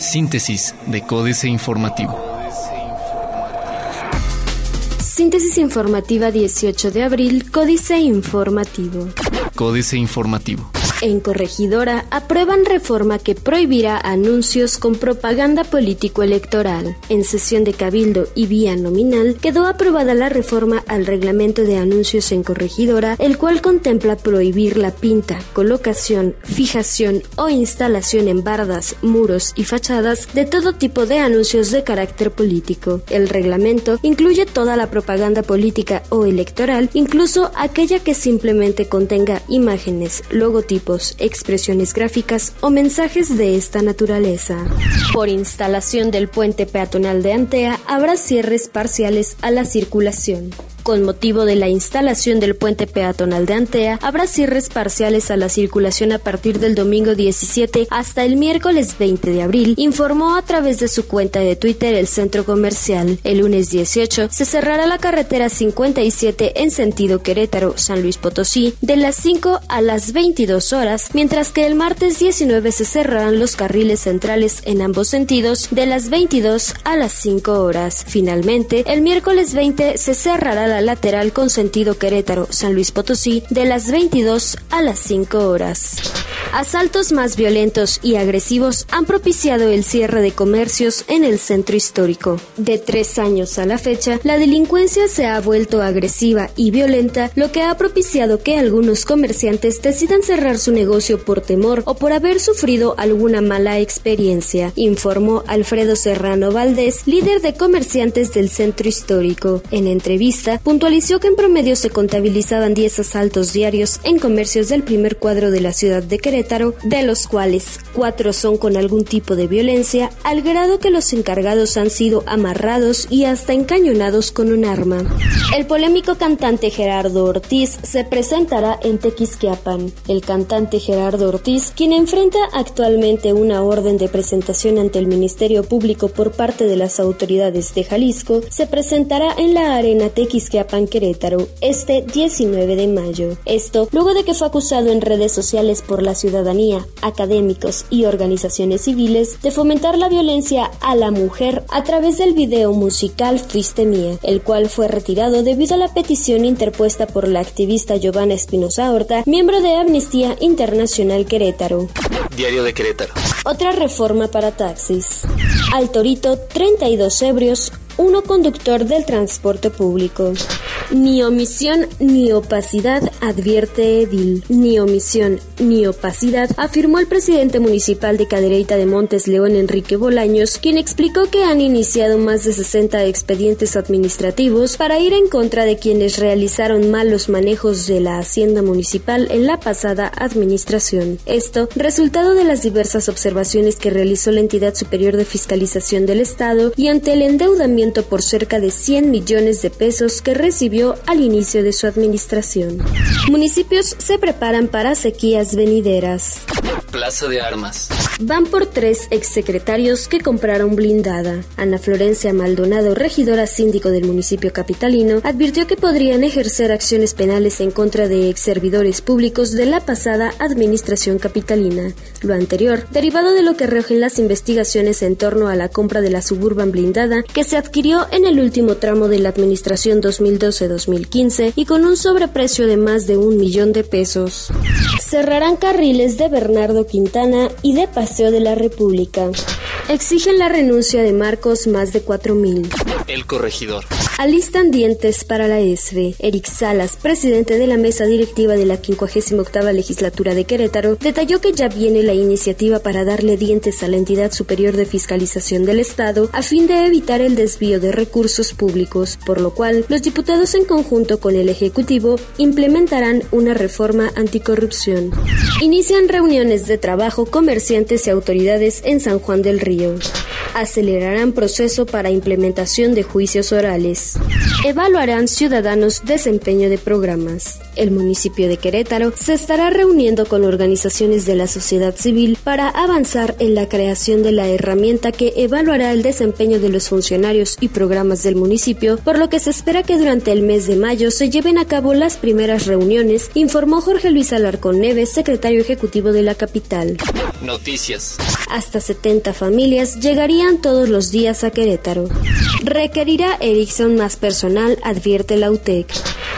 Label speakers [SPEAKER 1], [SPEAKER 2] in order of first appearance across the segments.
[SPEAKER 1] Síntesis de Códice Informativo.
[SPEAKER 2] Síntesis informativa 18 de abril, Códice Informativo.
[SPEAKER 1] Códice Informativo.
[SPEAKER 2] En Corregidora aprueban reforma que prohibirá anuncios con propaganda político-electoral. En sesión de Cabildo y vía nominal quedó aprobada la reforma al reglamento de anuncios en Corregidora, el cual contempla prohibir la pinta, colocación, fijación o instalación en bardas, muros y fachadas de todo tipo de anuncios de carácter político. El reglamento incluye toda la propaganda política o electoral, incluso aquella que simplemente contenga imágenes, logotipos, expresiones gráficas o mensajes de esta naturaleza. Por instalación del puente peatonal de Antea habrá cierres parciales a la circulación. Con motivo de la instalación del puente peatonal de Antea, habrá cierres parciales a la circulación a partir del domingo 17 hasta el miércoles 20 de abril, informó a través de su cuenta de Twitter el centro comercial. El lunes 18 se cerrará la carretera 57 en sentido Querétaro-San Luis Potosí de las 5 a las 22 horas, mientras que el martes 19 se cerrarán los carriles centrales en ambos sentidos de las 22 a las 5 horas. Finalmente, el miércoles 20 se cerrará la lateral con sentido Querétaro-San Luis Potosí de las 22 a las 5 horas. Asaltos más violentos y agresivos han propiciado el cierre de comercios en el centro histórico. De tres años a la fecha, la delincuencia se ha vuelto agresiva y violenta, lo que ha propiciado que algunos comerciantes decidan cerrar su negocio por temor o por haber sufrido alguna mala experiencia, informó Alfredo Serrano Valdés, líder de comerciantes del centro histórico. En entrevista, puntualizó que en promedio se contabilizaban 10 asaltos diarios en comercios del primer cuadro de la ciudad de Querétaro, de los cuales cuatro son con algún tipo de violencia, al grado que los encargados han sido amarrados y hasta encañonados con un arma. El polémico cantante Gerardo Ortiz se presentará en Tequisquiapan. El cantante Gerardo Ortiz, quien enfrenta actualmente una orden de presentación ante el Ministerio Público por parte de las autoridades de Jalisco, se presentará en la arena Tequisquiapan Querétaro este 19 de mayo. Esto luego de que fue acusado en redes sociales por la ciudadanía, académicos y organizaciones civiles de fomentar la violencia a la mujer a través del video musical Fuiste Mía, el cual fue retirado debido a la petición interpuesta por la activista Giovanna Espinosa Horta, miembro de Amnistía Internacional Querétaro.
[SPEAKER 1] Diario de Querétaro.
[SPEAKER 2] Otra reforma para taxis. Al Torito, 32 ebrios, uno conductor del transporte público. Ni omisión ni opacidad, advierte Edil. Ni omisión ni opacidad, afirmó el presidente municipal de Cadereyta de Montes León, Enrique Bolaños, quien explicó que han iniciado más de 60 expedientes administrativos para ir en contra de quienes realizaron malos manejos de la hacienda municipal en la pasada administración. Esto, resultado de las diversas observaciones que realizó la entidad superior de fiscalización del Estado y ante el endeudamiento por cerca de 100 millones de pesos que recibió al inicio de su administración. Municipios se preparan para sequías venideras.
[SPEAKER 1] Plaza de Armas.
[SPEAKER 2] Van por tres exsecretarios que compraron blindada. Ana Florencia Maldonado, regidora síndico del municipio capitalino, advirtió que podrían ejercer acciones penales en contra de ex servidores públicos de la pasada administración capitalina. Lo anterior, derivado de lo que recogen las investigaciones en torno a la compra de la suburban blindada que se adquirió en el último tramo de la administración 2012-2015 y con un sobreprecio de más de un millón de pesos. Cerrarán carriles de Bernardo Quintana y de Paseo de la República. Exigen la renuncia de Marcos más de 4.000.
[SPEAKER 1] El corregidor.
[SPEAKER 2] Alistan dientes para la ESVE. Eric Salas, presidente de la mesa directiva de la 58 legislatura de Querétaro, detalló que ya viene la iniciativa para darle dientes a la entidad superior de fiscalización del Estado a fin de evitar el desvío de recursos públicos, por lo cual los diputados en conjunto con el Ejecutivo implementarán una reforma anticorrupción. Inician reuniones de trabajo comerciantes y autoridades en San Juan del Río acelerarán proceso para implementación de juicios orales. Evaluarán ciudadanos desempeño de programas. El municipio de Querétaro se estará reuniendo con organizaciones de la sociedad civil para avanzar en la creación de la herramienta que evaluará el desempeño de los funcionarios y programas del municipio, por lo que se espera que durante el mes de mayo se lleven a cabo las primeras reuniones, informó Jorge Luis Alarcón Neves, secretario ejecutivo de la capital.
[SPEAKER 1] Noticias.
[SPEAKER 2] Hasta 70 familias llegarían todos los días a Querétaro. Requerirá Ericsson más personal, advierte la UTEC.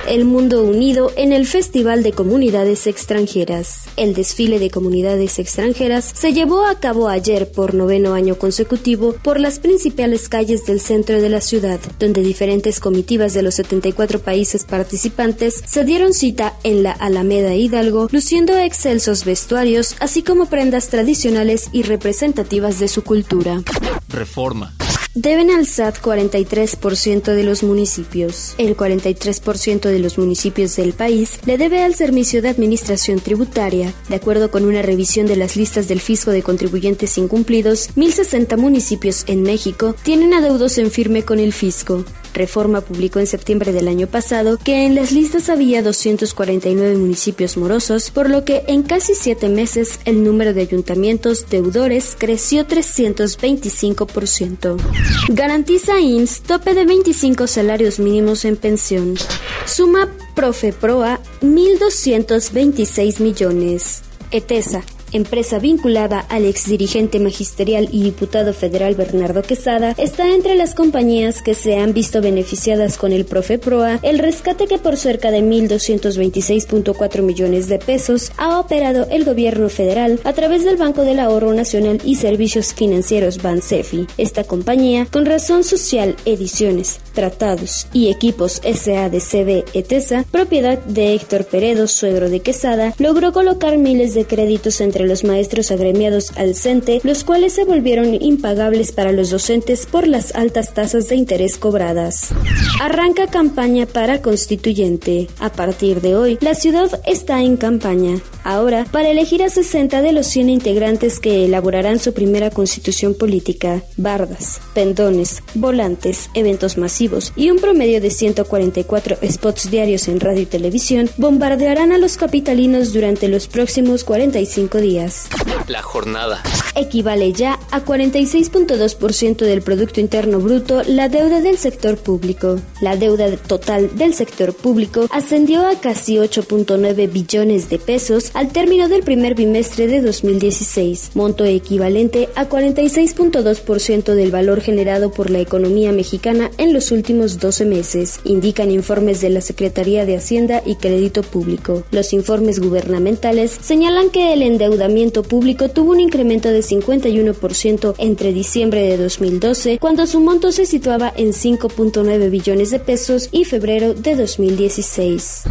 [SPEAKER 2] El mundo unido en el Festival de Comunidades Extranjeras. El desfile de comunidades extranjeras se llevó a cabo ayer por noveno año consecutivo por las principales calles del centro de la ciudad, donde diferentes comitivas de los 74 países participantes se dieron cita en la Alameda Hidalgo, luciendo excelsos vestuarios, así como prendas tradicionales y representativas de su cultura.
[SPEAKER 1] Reforma
[SPEAKER 2] deben al SAT 43% de los municipios. El 43% de los municipios del país le debe al Servicio de Administración Tributaria. De acuerdo con una revisión de las listas del fisco de contribuyentes incumplidos, 1.060 municipios en México tienen adeudos en firme con el fisco. Reforma publicó en septiembre del año pasado que en las listas había 249 municipios morosos, por lo que en casi siete meses el número de ayuntamientos deudores creció 325%. Garantiza IMSS tope de 25 salarios mínimos en pensión. Suma Profeproa 1.226 millones. ETESA empresa vinculada al exdirigente magisterial y diputado federal Bernardo Quesada, está entre las compañías que se han visto beneficiadas con el Profeproa, el rescate que por cerca de 1.226.4 millones de pesos ha operado el gobierno federal a través del Banco del Ahorro Nacional y Servicios Financieros Bansefi. Esta compañía, con razón social, ediciones, tratados y equipos SADCB ETESA, propiedad de Héctor Peredo, suegro de Quesada, logró colocar miles de créditos entre los maestros agremiados al CENTE, los cuales se volvieron impagables para los docentes por las altas tasas de interés cobradas. Arranca campaña para constituyente. A partir de hoy, la ciudad está en campaña. Ahora, para elegir a 60 de los 100 integrantes que elaborarán su primera constitución política, bardas, pendones, volantes, eventos masivos y un promedio de 144 spots diarios en radio y televisión bombardearán a los capitalinos durante los próximos 45 días
[SPEAKER 1] la jornada.
[SPEAKER 2] Equivale ya a 46.2% del Producto Interno Bruto la deuda del sector público. La deuda total del sector público ascendió a casi 8.9 billones de pesos al término del primer bimestre de 2016, monto equivalente a 46.2% del valor generado por la economía mexicana en los últimos 12 meses, indican informes de la Secretaría de Hacienda y Crédito Público. Los informes gubernamentales señalan que el endeudamiento endeudamiento público tuvo un incremento de 51% entre diciembre de 2012, cuando su monto se situaba en 5.9 billones de pesos, y febrero de 2016.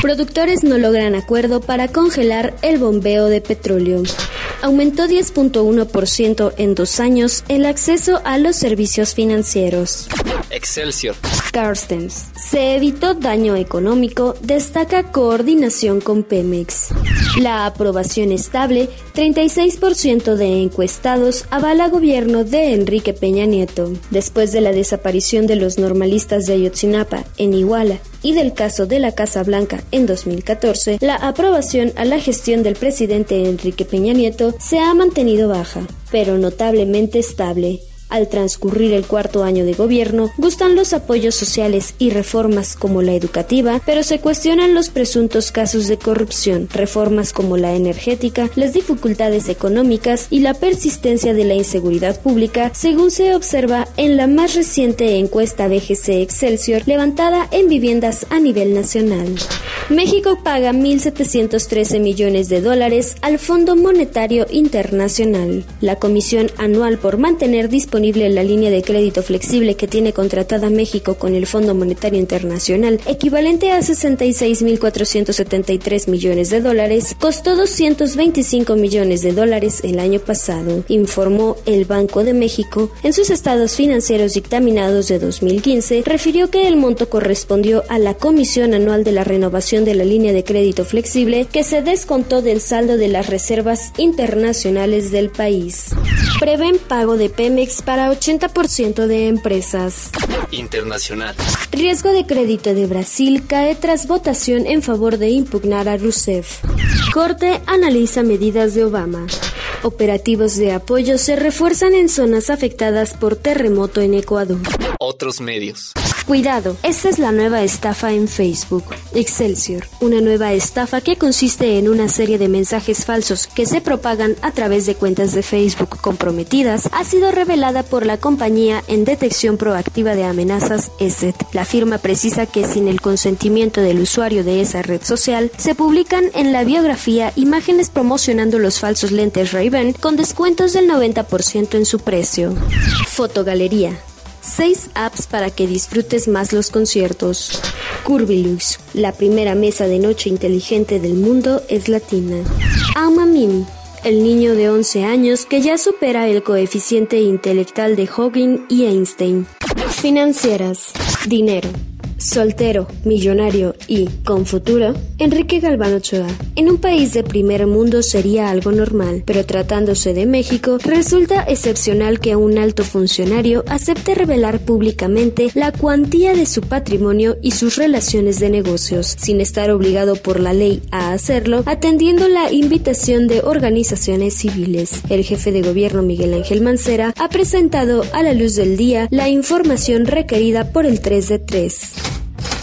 [SPEAKER 2] Productores no logran acuerdo para congelar el bombeo de petróleo aumentó 10.1% en dos años el acceso a los servicios financieros.
[SPEAKER 1] Excelsior.
[SPEAKER 2] Carstens. Se evitó daño económico, destaca coordinación con Pemex. La aprobación estable, 36% de encuestados avala gobierno de Enrique Peña Nieto. Después de la desaparición de los normalistas de Ayotzinapa en Iguala y del caso de la Casa Blanca en 2014, la aprobación a la gestión del presidente Enrique Peña Nieto se ha mantenido baja, pero notablemente estable. Al transcurrir el cuarto año de gobierno, gustan los apoyos sociales y reformas como la educativa, pero se cuestionan los presuntos casos de corrupción, reformas como la energética, las dificultades económicas y la persistencia de la inseguridad pública, según se observa en la más reciente encuesta BGC Excelsior levantada en viviendas a nivel nacional. México paga 1.713 millones de dólares al Fondo Monetario Internacional. La Comisión Anual por mantener disponible la línea de crédito flexible que tiene contratada México con el Fondo Monetario Internacional, equivalente a 66.473 millones de dólares, costó 225 millones de dólares el año pasado, informó el Banco de México en sus estados financieros dictaminados de 2015, refirió que el monto correspondió a la Comisión Anual de la Renovación de la línea de crédito flexible que se descontó del saldo de las reservas internacionales del país. Prevén pago de Pemex para 80% de empresas.
[SPEAKER 1] Internacional.
[SPEAKER 2] Riesgo de crédito de Brasil cae tras votación en favor de impugnar a Rousseff. Corte analiza medidas de Obama. Operativos de apoyo se refuerzan en zonas afectadas por terremoto en Ecuador.
[SPEAKER 1] Otros medios.
[SPEAKER 2] Cuidado, esta es la nueva estafa en Facebook. Excelsior, una nueva estafa que consiste en una serie de mensajes falsos que se propagan a través de cuentas de Facebook comprometidas, ha sido revelada por la compañía en detección proactiva de amenazas ESET. La firma precisa que sin el consentimiento del usuario de esa red social, se publican en la biografía imágenes promocionando los falsos lentes Ray-Ban con descuentos del 90% en su precio. Fotogalería. 6 apps para que disfrutes más los conciertos. Curvilux, la primera mesa de noche inteligente del mundo es latina. Alma Mimi, el niño de 11 años que ya supera el coeficiente intelectual de Hawking y Einstein. Financieras. Dinero soltero, millonario y con futuro, Enrique Galván Ochoa. En un país de primer mundo sería algo normal, pero tratándose de México, resulta excepcional que un alto funcionario acepte revelar públicamente la cuantía de su patrimonio y sus relaciones de negocios, sin estar obligado por la ley a hacerlo, atendiendo la invitación de organizaciones civiles. El jefe de gobierno Miguel Ángel Mancera ha presentado a la luz del día la información requerida por el 3 de 3.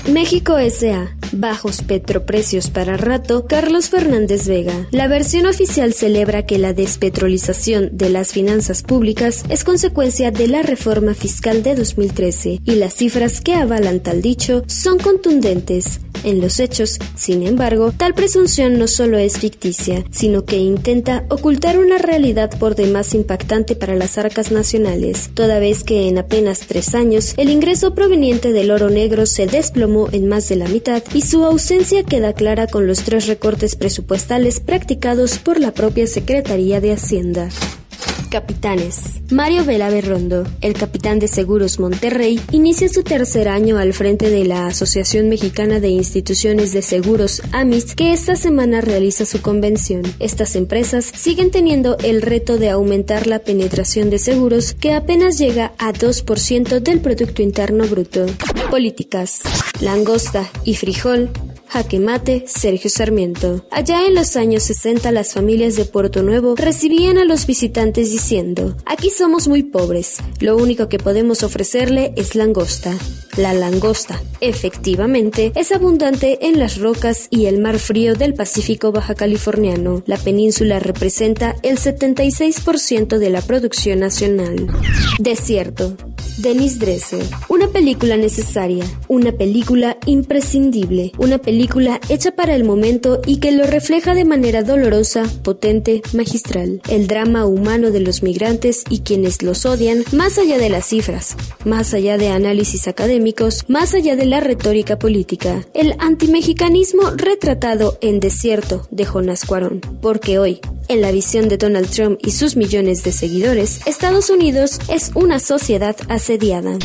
[SPEAKER 2] México S.A. Bajos petroprecios para rato, Carlos Fernández Vega. La versión oficial celebra que la despetrolización de las finanzas públicas es consecuencia de la reforma fiscal de 2013 y las cifras que avalan tal dicho son contundentes. En los hechos, sin embargo, tal presunción no solo es ficticia, sino que intenta ocultar una realidad por demás impactante para las arcas nacionales, toda vez que en apenas tres años el ingreso proveniente del oro negro se desplomó en más de la mitad y su ausencia queda clara con los tres recortes presupuestales practicados por la propia Secretaría de Hacienda. Capitanes. Mario Vela Berrondo, el capitán de Seguros Monterrey, inicia su tercer año al frente de la Asociación Mexicana de Instituciones de Seguros AMIS, que esta semana realiza su convención. Estas empresas siguen teniendo el reto de aumentar la penetración de seguros, que apenas llega a 2% del Producto Interno Bruto. Políticas. Langosta y frijol Jaque Mate, Sergio Sarmiento. Allá en los años 60 las familias de Puerto Nuevo recibían a los visitantes diciendo, aquí somos muy pobres, lo único que podemos ofrecerle es langosta. La langosta, efectivamente, es abundante en las rocas y el mar frío del Pacífico baja californiano. La península representa el 76% de la producción nacional. Desierto. Denis Dresser. Una película necesaria, una película imprescindible, una película hecha para el momento y que lo refleja de manera dolorosa, potente, magistral. El drama humano de los migrantes y quienes los odian, más allá de las cifras, más allá de análisis académicos, más allá de la retórica política. El antimexicanismo retratado en Desierto de Jonás Cuarón. Porque hoy, en la visión de Donald Trump y sus millones de seguidores, Estados Unidos es una sociedad asediada.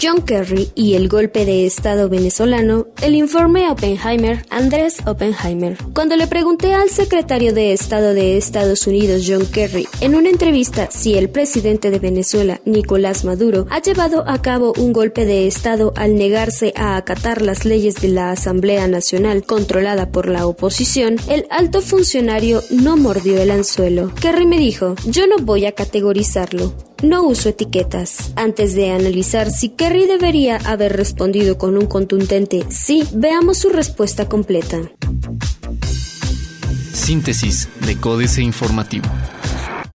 [SPEAKER 2] John Kerry y el golpe de Estado venezolano, el informe Oppenheimer, Andrés Oppenheimer. Cuando le pregunté al secretario de Estado de Estados Unidos, John Kerry, en una entrevista si el presidente de Venezuela, Nicolás Maduro, ha llevado a cabo un golpe de Estado al negarse a acatar las leyes de la Asamblea Nacional controlada por la oposición, el alto funcionario no mordió el anzuelo. Kerry me dijo, yo no voy a categorizarlo. No uso etiquetas. Antes de analizar si Kerry debería haber respondido con un contundente sí, veamos su respuesta completa.
[SPEAKER 1] Síntesis de Códice Informativo.